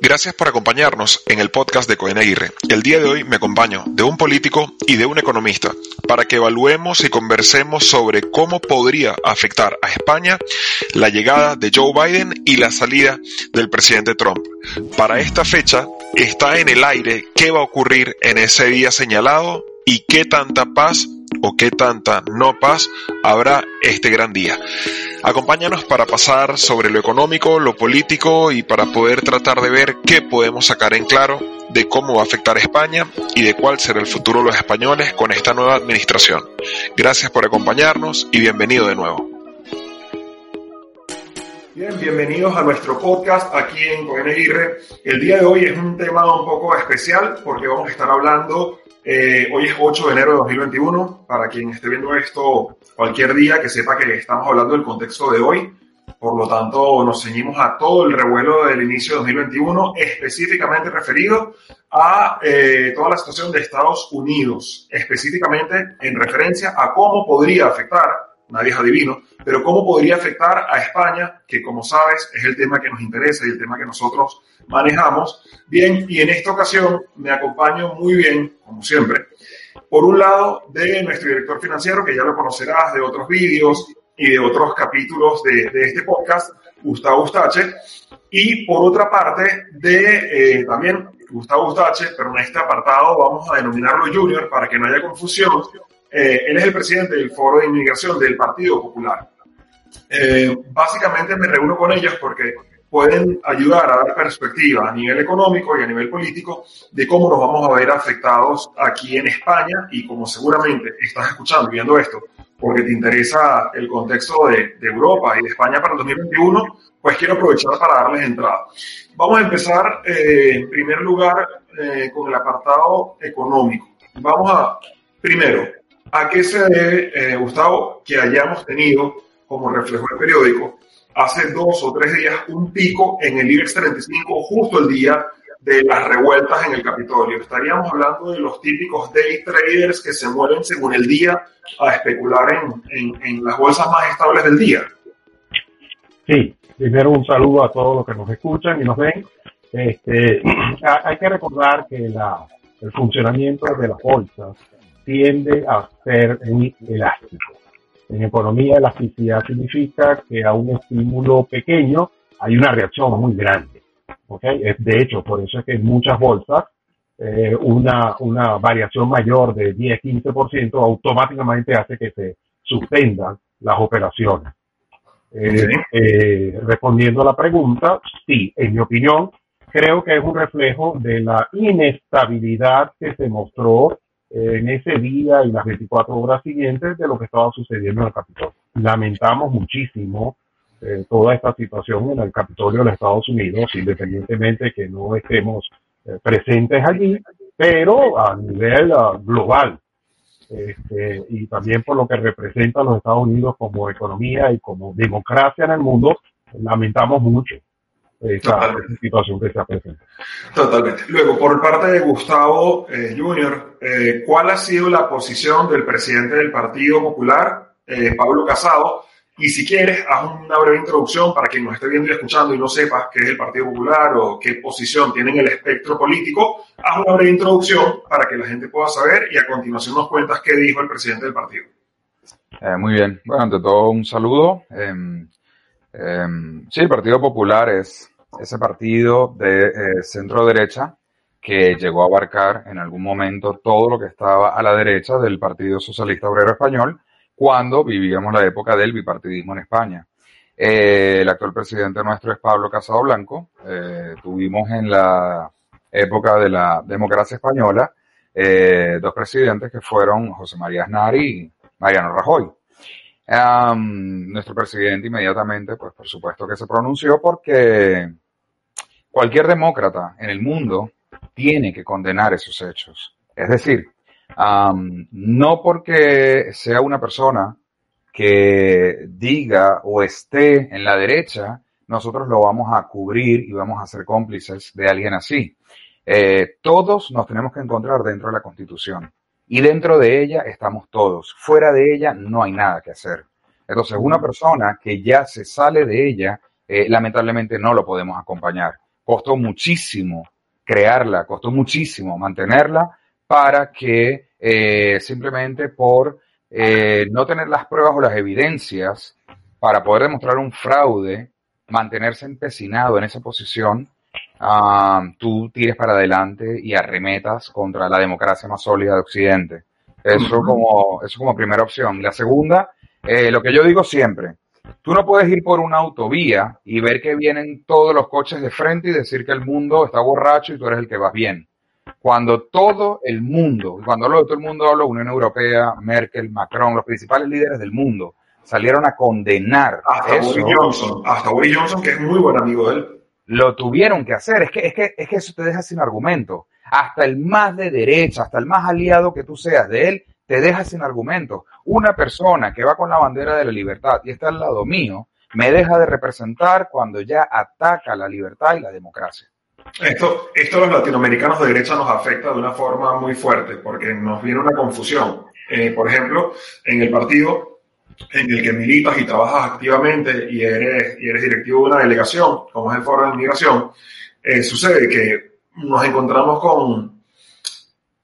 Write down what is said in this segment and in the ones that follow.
Gracias por acompañarnos en el podcast de Cohen Aguirre. El día de hoy me acompaño de un político y de un economista para que evaluemos y conversemos sobre cómo podría afectar a España la llegada de Joe Biden y la salida del presidente Trump. Para esta fecha está en el aire qué va a ocurrir en ese día señalado y qué tanta paz o qué tanta no paz habrá este gran día. Acompáñanos para pasar sobre lo económico, lo político y para poder tratar de ver qué podemos sacar en claro de cómo va a afectar a España y de cuál será el futuro de los españoles con esta nueva administración. Gracias por acompañarnos y bienvenido de nuevo. Bien, bienvenidos a nuestro podcast aquí en Cohen El día de hoy es un tema un poco especial porque vamos a estar hablando eh, hoy es 8 de enero de 2021. Para quien esté viendo esto cualquier día, que sepa que estamos hablando del contexto de hoy. Por lo tanto, nos ceñimos a todo el revuelo del inicio de 2021, específicamente referido a eh, toda la situación de Estados Unidos, específicamente en referencia a cómo podría afectar nadie es adivino, pero cómo podría afectar a España, que como sabes es el tema que nos interesa y el tema que nosotros manejamos. Bien, y en esta ocasión me acompaño muy bien, como siempre, por un lado de nuestro director financiero, que ya lo conocerás de otros vídeos y de otros capítulos de, este podcast, Gustavo Ustache, y por otra parte de eh, también Gustavo Ustache, pero en este apartado vamos a denominarlo Junior para que no haya confusión, eh, él es el presidente del Foro de Inmigración del Partido Popular. Eh, básicamente me reúno con ellos porque pueden ayudar a dar perspectiva a nivel económico y a nivel político de cómo nos vamos a ver afectados aquí en España y como seguramente estás escuchando, viendo esto, porque te interesa el contexto de, Europa y de España para el 2021, pues quiero aprovechar para darles entrada. Vamos a empezar eh, en primer lugar con el apartado económico. Vamos a, primero, ¿A qué se debe, eh, Gustavo, que hayamos tenido, como reflejo el periódico, hace dos o tres días un pico en el IBEX 35, justo el día de las revueltas en el Capitolio? Estaríamos hablando de los típicos day traders que se mueven según el día a especular en, en, las bolsas más estables del día. Sí, primero un saludo a todos los que nos escuchan y nos ven. Este, hay que recordar que la, el funcionamiento de las bolsas tiende a ser muy elástico. En economía, elasticidad significa que a un estímulo pequeño hay una reacción muy grande. ¿okay? De hecho, por eso es que en muchas bolsas eh, una, una variación mayor de 10-15% automáticamente hace que se suspendan las operaciones. Eh, eh, respondiendo a la pregunta, sí, en mi opinión, creo que es un reflejo de la inestabilidad que se mostró en ese día y las 24 horas siguientes de lo que estaba sucediendo en el Capitolio. Lamentamos muchísimo eh, toda esta situación en el Capitolio de los Estados Unidos, independientemente que no estemos eh, presentes allí, pero a nivel uh, global. Este, y también por lo que representa a los Estados Unidos como economía y como democracia en el mundo, lamentamos mucho esa situación que se presenta. Totalmente. Luego, por parte de Gustavo eh, Junior, eh, ¿cuál ha sido la posición del presidente del Partido Popular, eh, Pablo Casado? Y si quieres, haz una breve introducción para quien nos esté viendo y escuchando y no sepa qué es el Partido Popular o qué posición tiene en el espectro político. Haz una breve introducción para que la gente pueda saber y a continuación nos cuentas qué dijo el presidente del partido. muy bien. Bueno, ante todo, un saludo. Em, sí, el Partido Popular es ese partido de eh, centro derecha que llegó a abarcar en algún momento todo lo que estaba a la derecha del Partido Socialista Obrero Español cuando vivíamos la época del bipartidismo en España. Eh, el actual presidente nuestro es Pablo Casado Blanco. Eh, tuvimos en la época de la democracia española dos presidentes que fueron José María Aznar y Mariano Rajoy. Nuestro presidente inmediatamente, pues por supuesto que se pronunció porque Cualquier demócrata en el mundo tiene que condenar esos hechos. Es decir, no porque sea una persona que diga o esté en la derecha, nosotros lo vamos a cubrir y vamos a ser cómplices de alguien así. Eh, todos nos tenemos que encontrar dentro de la Constitución y dentro de ella estamos todos. Fuera de ella no hay nada que hacer. Entonces, una persona que ya se sale de ella, eh, lamentablemente no lo podemos acompañar costó muchísimo crearla, costó muchísimo mantenerla para que eh, simplemente por eh, no tener las pruebas o las evidencias para poder demostrar un fraude, mantenerse empecinado en esa posición, ah, tú tires para adelante y arremetas contra la democracia más sólida de Occidente. Eso como, eso como primera opción. La segunda, eh, lo que yo digo siempre, tú no puedes ir por una autovía y ver que vienen todos los coches de frente y decir que el mundo está borracho y tú eres el que vas bien. Cuando todo el mundo, cuando hablo de todo el mundo, hablo de Unión Europea, Merkel, Macron, los principales líderes del mundo, salieron a condenar hasta Boris Johnson, hasta Boris Johnson, que es muy buen amigo de él. Lo tuvieron que hacer. Es que, es que, es que eso te deja sin argumento. Hasta el más de derecha, hasta el más aliado que tú seas de él, te deja sin argumento. Una persona que va con la bandera de la libertad y está al lado mío, me deja de representar cuando ya ataca la libertad y la democracia. Esto, esto a los latinoamericanos de derecha nos afecta de una forma muy fuerte porque nos viene una confusión. Eh, por ejemplo, en el partido en el que militas y trabajas activamente y eres, y eres directivo de una delegación, como es el Foro de Inmigración, eh, sucede que nos encontramos con,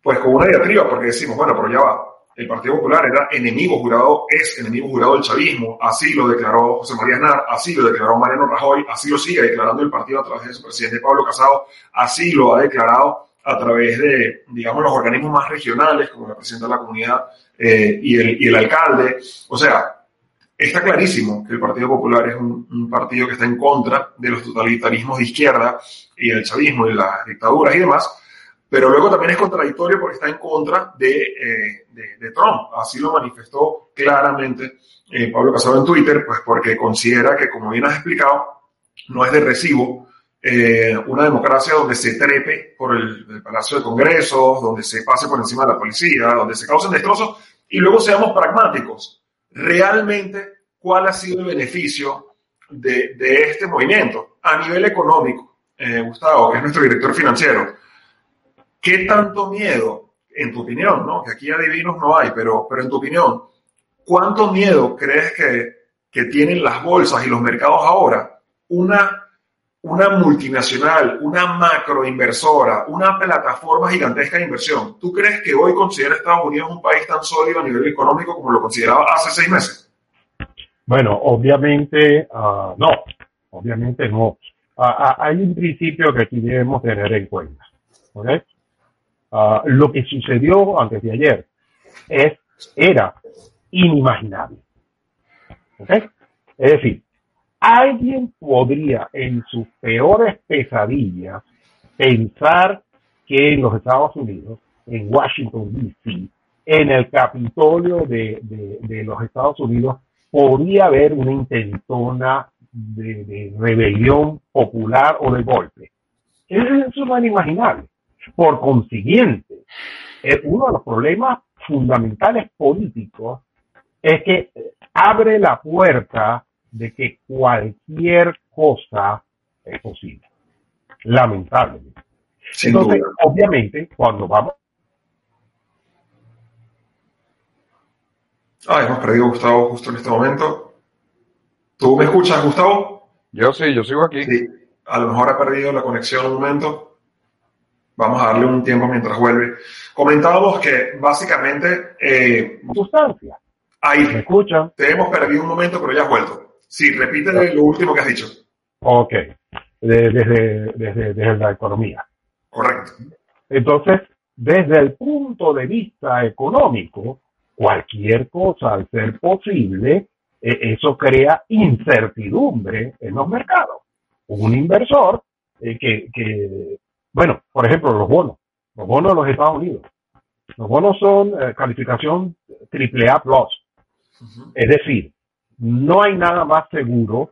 pues, con una diatriba porque decimos, bueno, pero ya va, el Partido Popular era enemigo jurado, es enemigo jurado del chavismo, así lo declaró José María Aznar, así lo declaró Mariano Rajoy, así lo sigue declarando el partido a través de su presidente Pablo Casado, así lo ha declarado a través de, digamos, los organismos más regionales, como de la comunidad eh, y, el, y el alcalde. O sea, está clarísimo que el Partido Popular es un, un, partido que está en contra de los totalitarismos de izquierda y el chavismo y las dictaduras y demás, pero luego también es contradictorio porque está en contra de, eh, de, de Trump. Así lo manifestó claramente eh, Pablo Casado en Twitter, pues porque considera que, como bien has explicado, no es de recibo eh, una democracia donde se trepe por el, el, Palacio de Congresos, donde se pase por encima de la policía, donde se causen destrozos y luego seamos pragmáticos. Realmente, ¿cuál ha sido el beneficio de, de este movimiento a nivel económico? Eh, Gustavo, que es nuestro director financiero ¿Qué tanto miedo, en tu opinión, ¿no? que aquí adivinos no hay, pero, pero en tu opinión, cuánto miedo crees que, que tienen las bolsas y los mercados ahora? Una, una multinacional, una macroinversora, una plataforma gigantesca de inversión. ¿Tú crees que hoy considera Estados Unidos un país tan sólido a nivel económico como lo consideraba hace seis meses? Bueno, obviamente uh, no, obviamente no. Uh, hay un principio que aquí debemos tener en cuenta. ¿okay? Lo que sucedió antes de ayer es, era inimaginable. ¿Okay? Es decir, alguien podría en sus peores pesadillas pensar que en los Estados Unidos, en Washington, D.C., en el Capitolio de, de, los Estados Unidos, podría haber una intentona de, rebelión popular o de golpe. Eso no es inimaginable. Por consiguiente, uno de los problemas fundamentales políticos es que abre la puerta de que cualquier cosa es posible. Lamentablemente. Sin Entonces, duda. obviamente, cuando vamos. Ah, hemos perdido a Gustavo justo en este momento. ¿Tú me escuchas, Gustavo? Yo sí, yo sigo aquí. Sí. A lo mejor ha perdido la conexión un momento. Vamos a darle un tiempo mientras vuelve. Comentábamos que básicamente... Eh, Sustancia. Ahí. ¿Me escuchan? Te hemos perdido un momento, pero ya has vuelto. Sí, repite lo último que has dicho. Ok. Desde, desde, desde la economía. Correcto. Entonces, desde el punto de vista económico, cualquier cosa al ser posible, eh, eso crea incertidumbre en los mercados. Un inversor eh, que, que bueno, por ejemplo, los bonos, los bonos de los Estados Unidos. Los bonos son eh, calificación AAA+. Uh -huh. Es decir, no hay nada más seguro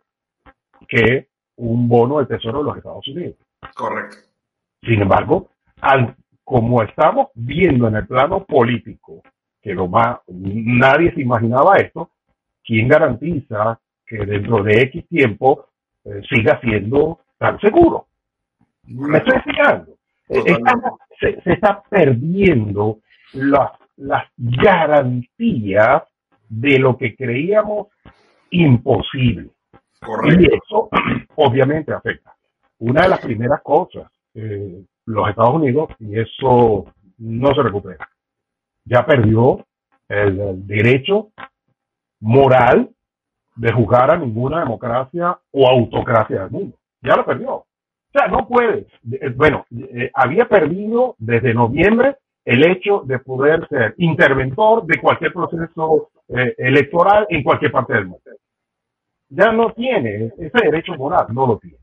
que un bono del Tesoro de los Estados Unidos. Correcto. Sin embargo, al, como estamos viendo en el plano político, que lo más, nadie se imaginaba esto, ¿quién garantiza que dentro de X tiempo eh, siga siendo tan seguro? Me estoy explicando. Estamos, se, se, está perdiendo las, las garantías de lo que creíamos imposible. Correcto. Y eso obviamente afecta. una de las primeras cosas, eh, los Estados Unidos, y eso no se recupera. Ya perdió el, derecho moral de juzgar a ninguna democracia o autocracia del mundo. Ya lo perdió. O sea, no puede. Eh, bueno, eh, había perdido desde noviembre el hecho de poder ser interventor de cualquier proceso eh, electoral en cualquier parte del mundo. Ya no tiene ese derecho moral, no lo tiene.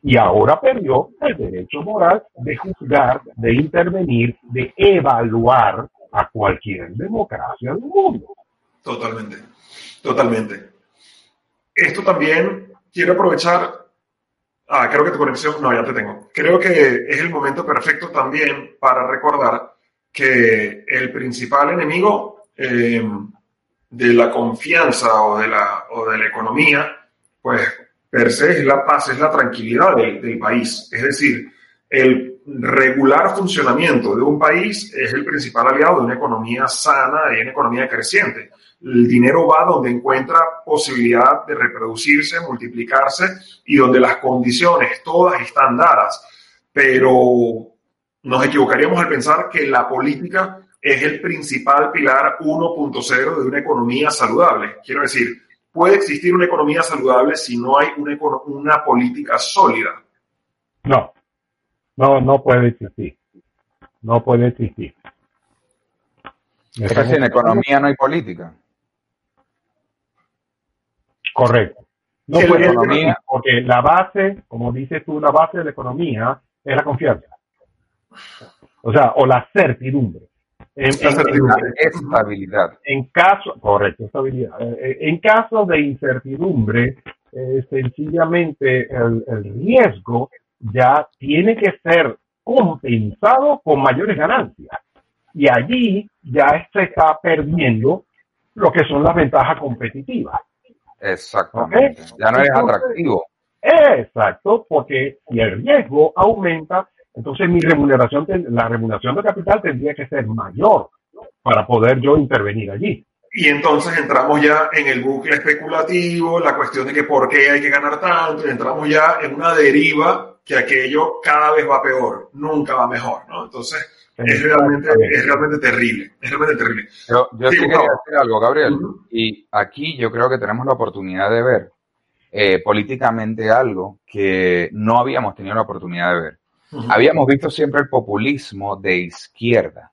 Y ahora perdió el derecho moral de juzgar, de intervenir, de evaluar a cualquier democracia del mundo. Totalmente, totalmente. Esto también quiero aprovechar. Ah, creo que tu conexión, no, ya te tengo. Creo que es el momento perfecto también para recordar que el principal enemigo eh, de la confianza o de la, o de la economía, pues per se es la paz, es la tranquilidad del, país. Es decir, el regular funcionamiento de un país es el principal aliado de una economía sana y una economía creciente. El dinero va donde encuentra posibilidad de reproducirse, multiplicarse y donde las condiciones todas están dadas. Pero nos equivocaríamos al pensar que la política es el principal pilar 1.0 de una economía saludable. Quiero decir, puede existir una economía saludable si no hay una, una política sólida. No, no, no puede existir. No puede existir. Es que en economía no hay política. Correcto. No puede economía, porque la base, como dices tú, la base de la economía es la confianza. O sea, o la certidumbre. En, estabilidad. En caso, correcto, estabilidad. Eh, eh, en caso de incertidumbre, eh, sencillamente el, riesgo ya tiene que ser compensado con mayores ganancias. Y allí ya se está perdiendo lo que son las ventajas competitivas. Exactamente. Ya no es atractivo. Exacto, porque si el riesgo aumenta, entonces mi remuneración, la remuneración de capital tendría que ser mayor para poder yo intervenir allí. Y entonces entramos ya en el bucle especulativo, la cuestión de que por qué hay que ganar tanto, y entramos ya en una deriva que aquello cada vez va peor, nunca va mejor, ¿no? Entonces es realmente, es realmente terrible, es realmente terrible. Yo, yo sí, quería decir algo, Gabriel, y aquí yo creo que tenemos la oportunidad de ver eh, políticamente algo que no habíamos tenido la oportunidad de ver. Habíamos visto siempre el populismo de izquierda.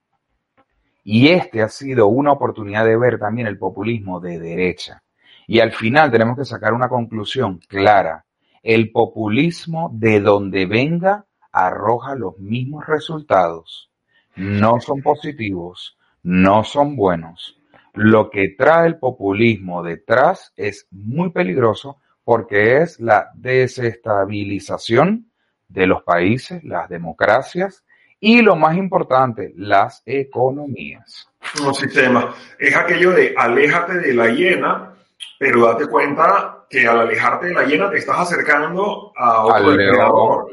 Y este ha sido una oportunidad de ver también el populismo de derecha. Y al final tenemos que sacar una conclusión clara. El populismo de donde venga arroja los mismos resultados. No son positivos, no son buenos. Lo que trae el populismo detrás es muy peligroso porque es la desestabilización de los países, las democracias y lo más importante, las economías. Un sistema. Es aquello de aléjate de la hiena, pero date cuenta que al alejarte de la hiena te estás acercando a otro depredador.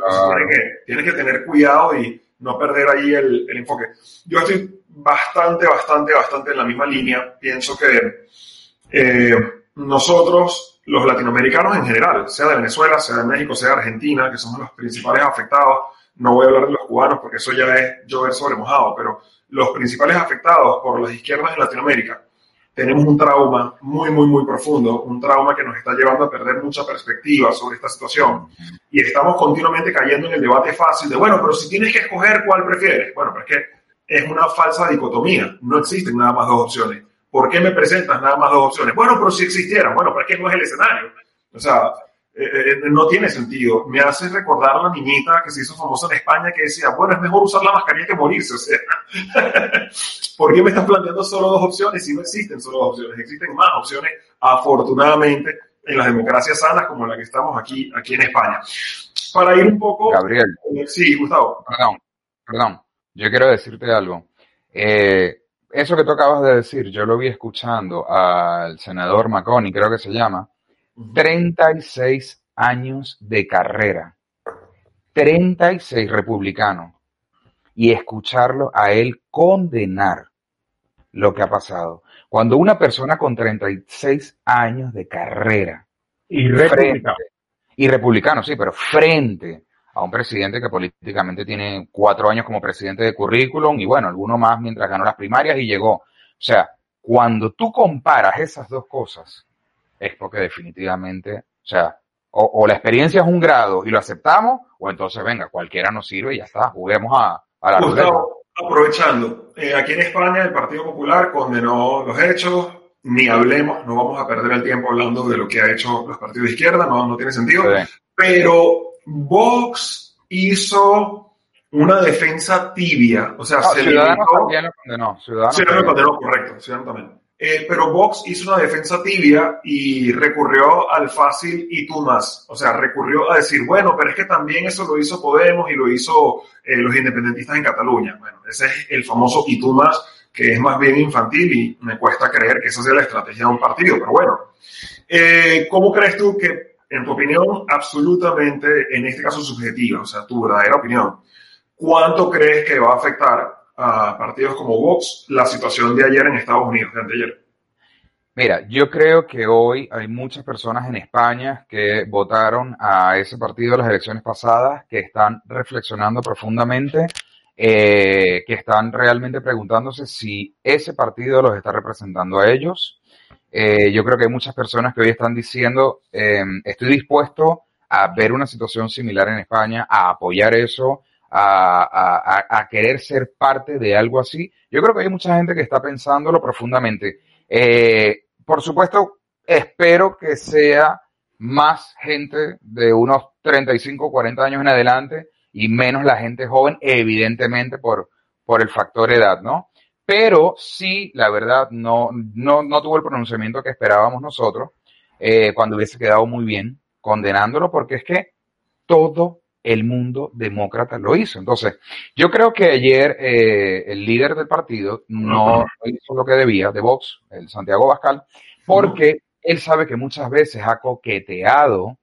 Tienes que tener cuidado y no perder ahí el, enfoque. Yo estoy bastante, bastante, bastante en la misma línea. Pienso que eh, nosotros los latinoamericanos en general, sea de Venezuela, sea de México, sea de Argentina, que somos los principales afectados, no voy a hablar de los cubanos porque eso ya es llover sobre mojado, pero los principales afectados por las izquierdas en Latinoamérica, tenemos un trauma muy, muy, muy profundo, un trauma que nos está llevando a perder mucha perspectiva sobre esta situación. Y estamos continuamente cayendo en el debate fácil de, bueno, pero si tienes que escoger cuál prefieres, bueno, pero es que es una falsa dicotomía, no existen nada más dos opciones. ¿Por qué me presentas nada más dos opciones? Bueno, pero si existieran, bueno, pero es que no es el escenario. O sea, eh, eh, no tiene sentido. Me hace recordar a la niñita que se hizo famosa en España que decía, bueno, es mejor usar la mascarilla que morirse. O sea, ¿por qué me estás planteando solo dos opciones si no existen solo dos opciones? Existen más opciones, afortunadamente, en las democracias sanas como la que estamos aquí, aquí en España. Para ir un poco... Gabriel. Eh, sí, Gustavo. Perdón, perdón. Yo quiero decirte algo. Eh, eso que tú acabas de decir, yo lo vi escuchando al senador Maconi, creo que se llama, 36 años de carrera, 36 republicanos, y escucharlo a él condenar lo que ha pasado. Cuando una persona con 36 años de carrera y republicano, y republicano, sí, pero frente a un presidente que políticamente tiene cuatro años como presidente de currículum y bueno, alguno más mientras ganó las primarias y llegó. O sea, cuando tú comparas esas dos cosas, es porque definitivamente, o sea, o, la experiencia es un grado y lo aceptamos, o entonces venga, cualquiera nos sirve y ya está, juguemos a, a la Gustavo, aprovechando, eh, aquí en España el Partido Popular condenó los hechos, ni hablemos, no vamos a perder el tiempo hablando de lo que ha hecho los partidos de izquierda, no, no tiene sentido, pero Vox hizo una defensa tibia, o sea, se Ciudadanos también lo condenó. Ciudadanos, lo condenó, correcto, Ciudadanos también. Eh, pero Vox hizo una defensa tibia y recurrió al fácil y tú más. O sea, recurrió a decir, bueno, pero es que también eso lo hizo Podemos y lo hizo eh, los independentistas en Cataluña. Bueno, ese es el famoso y tú más, que es más bien infantil y me cuesta creer que esa sea la estrategia de un partido. Pero bueno, eh, ¿cómo crees tú que, en tu opinión, absolutamente, en este caso subjetiva, o sea, tu verdadera opinión, cuánto crees que va a afectar a partidos como Vox la situación de ayer en Estados Unidos, de anteayer? Mira, yo creo que hoy hay muchas personas en España que votaron a ese partido de las elecciones pasadas, que están reflexionando profundamente, eh, que están realmente preguntándose si ese partido los está representando a ellos. Eh, yo creo que hay muchas personas que hoy están diciendo, em, estoy dispuesto a ver una situación similar en España, a apoyar eso, a, querer ser parte de algo así. Yo creo que hay mucha gente que está pensándolo profundamente. Eh, por supuesto, espero que sea más gente de unos 35, 40 años en adelante y menos la gente joven, evidentemente por, por el factor edad, ¿no? Pero sí, la verdad, no, no, no tuvo el pronunciamiento que esperábamos nosotros eh, cuando hubiese quedado muy bien condenándolo, porque es que todo el mundo demócrata lo hizo. Entonces, yo creo que ayer eh, el líder del partido no hizo lo que debía, de Vox, el Santiago Bascal, porque él sabe que muchas veces ha coqueteado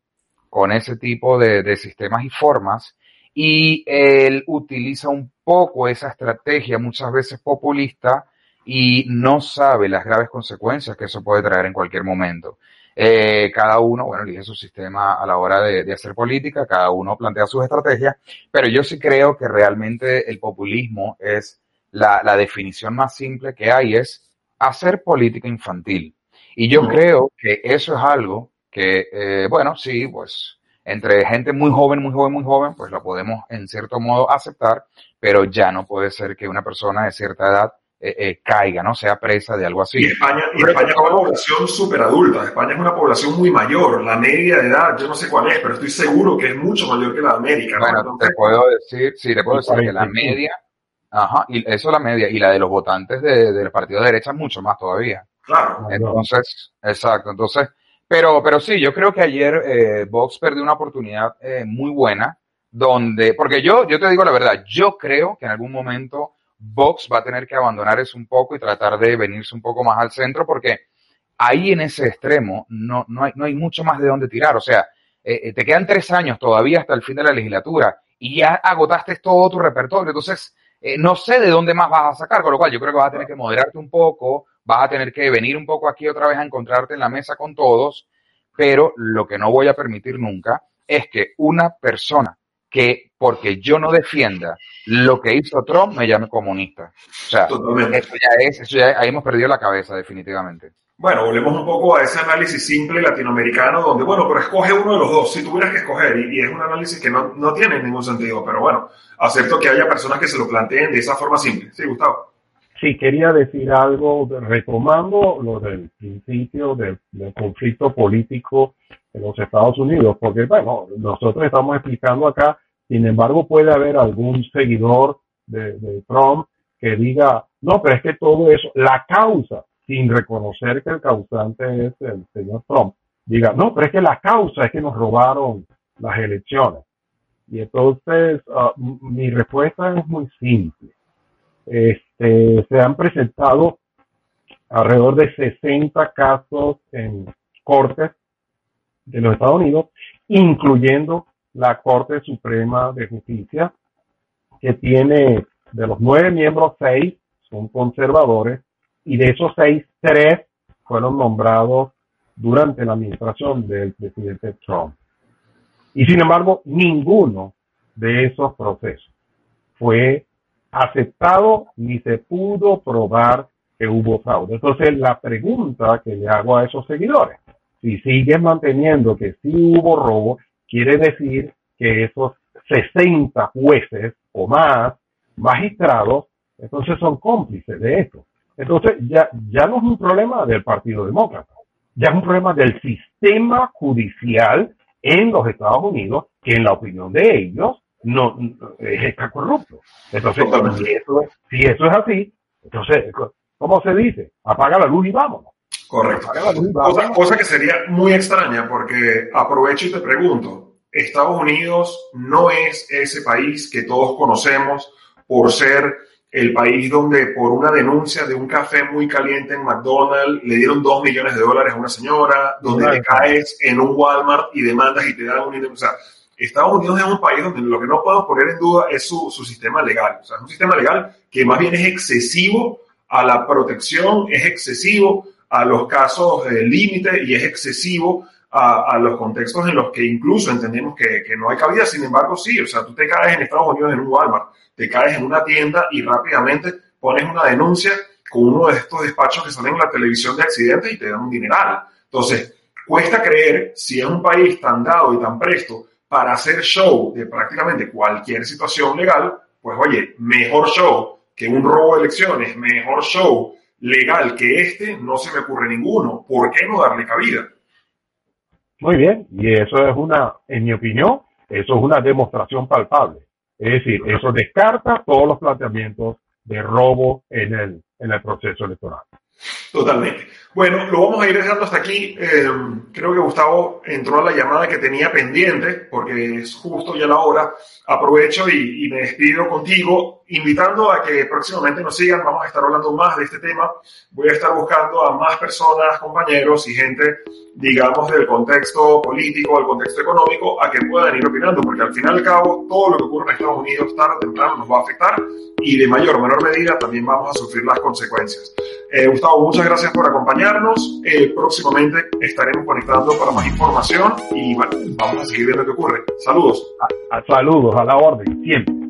con ese tipo de, de sistemas y formas y él utiliza un poco esa estrategia muchas veces populista y no sabe las graves consecuencias que eso puede traer en cualquier momento. Eh, cada uno, bueno, elige su sistema a la hora de, hacer política, cada uno plantea sus estrategias, pero yo sí creo que realmente el populismo es la, definición más simple que hay, es hacer política infantil. Y yo creo que eso es algo que, eh, bueno, sí, pues entre gente muy joven, muy joven, muy joven, pues lo podemos en cierto modo aceptar, pero ya no puede ser que una persona de cierta edad eh, eh, caiga, ¿no? Sea presa de algo así. Y España, España es una población súper adulta, España es una población muy mayor, la media de edad, yo no sé cuál es, pero estoy seguro que es mucho mayor que la de América. Bueno, te puedo decir, sí, te puedo decir que la media, ajá, y eso es la media, y la de los votantes de, del partido de derecha mucho más todavía. Claro. Entonces, exacto, entonces, pero, pero sí, yo creo que ayer eh, Vox perdió una oportunidad eh, muy buena, donde, porque yo, yo te digo la verdad, yo creo que en algún momento Vox va a tener que abandonar eso un poco y tratar de venirse un poco más al centro porque ahí en ese extremo no, no, hay, no hay mucho más de dónde tirar. O sea, eh, eh, te quedan tres años todavía hasta el fin de la legislatura y ya agotaste todo tu repertorio. Entonces, eh, no sé de dónde más vas a sacar, con lo cual yo creo que vas a tener que moderarte un poco, vas a tener que venir un poco aquí otra vez a encontrarte en la mesa con todos, pero lo que no voy a permitir nunca es que una persona que porque yo no defienda lo que hizo Trump me llame comunista. O sea, eso ya es, eso ya, ahí hemos perdido la cabeza definitivamente. Bueno, volvemos un poco a ese análisis simple latinoamericano donde, bueno, pero escoge uno de los dos, si tuvieras que escoger, y, es un análisis que no, no, tiene ningún sentido, pero bueno, acepto que haya personas que se lo planteen de esa forma simple. Sí, Gustavo. Sí, quería decir algo retomando lo del principio del, del conflicto político en los Estados Unidos, porque, bueno, nosotros estamos explicando acá sin embargo, puede haber algún seguidor de, Trump que diga, no, pero es que todo eso, la causa, sin reconocer que el causante es el señor Trump, diga, no, pero es que la causa es que nos robaron las elecciones. Y entonces, ah, mi respuesta es muy simple. Este, se han presentado alrededor de 60 casos en cortes de los Estados Unidos, incluyendo la Corte Suprema de Justicia, que tiene de los nueve miembros, seis son conservadores, y de esos seis, tres fueron nombrados durante la administración del presidente Trump. Y sin embargo, ninguno de esos procesos fue aceptado ni se pudo probar que hubo fraude. Entonces, la pregunta que le hago a esos seguidores, si siguen manteniendo que sí hubo robo, quiere decir que esos 60 jueces o más magistrados, entonces son cómplices de esto. Entonces, ya, ya no es un problema del Partido Demócrata, ya es un problema del sistema judicial en los Estados Unidos, que en la opinión de ellos no, está corrupto. Entonces, si eso, si eso es así, entonces, ¿cómo se dice? Apaga la luz y vámonos. Correcto. Cosa, cosa, que sería muy extraña porque aprovecho y te pregunto, Estados Unidos no es ese país que todos conocemos por ser el país donde por una denuncia de un café muy caliente en McDonald's le dieron dos millones de dólares a una señora, donde te caes en un Walmart y demandas y te dan un... O sea, Estados Unidos es un país donde lo que no podemos poner en duda es su, su sistema legal. O sea, es un sistema legal que más bien es excesivo a la protección, es excesivo a los casos de límite y es excesivo a, los contextos en los que incluso entendemos que, que, no hay cabida. Sin embargo, sí, o sea, tú te caes en Estados Unidos en un Walmart, te caes en una tienda y rápidamente pones una denuncia con uno de estos despachos que salen en la televisión de accidentes y te dan un dineral. Entonces, cuesta creer si es un país tan dado y tan presto para hacer show de prácticamente cualquier situación legal, pues oye, mejor show que un robo de elecciones, mejor show legal que este, no se me ocurre ninguno. ¿Por qué no darle cabida? Muy bien, y eso es una, en mi opinión, eso es una demostración palpable. Es decir, eso descarta todos los planteamientos de robo en el, en el proceso electoral. Totalmente. Bueno, lo vamos a ir dejando hasta aquí. Eh, creo que Gustavo entró a la llamada que tenía pendiente, porque es justo ya la hora. Aprovecho y, y, me despido contigo, invitando a que próximamente nos sigan. Vamos a estar hablando más de este tema. Voy a estar buscando a más personas, compañeros y gente, digamos, del contexto político, del contexto económico, a que puedan ir opinando, porque al fin y al cabo, todo lo que ocurre en Estados Unidos tarde o temprano nos va a afectar y de mayor o menor medida también vamos a sufrir las consecuencias. Eh, Gustavo, muchas gracias por acompañarnos. Eh, próximamente estaremos conectando para más información y vamos a seguir viendo qué ocurre. Saludos. A, a, saludos, a la orden, siempre.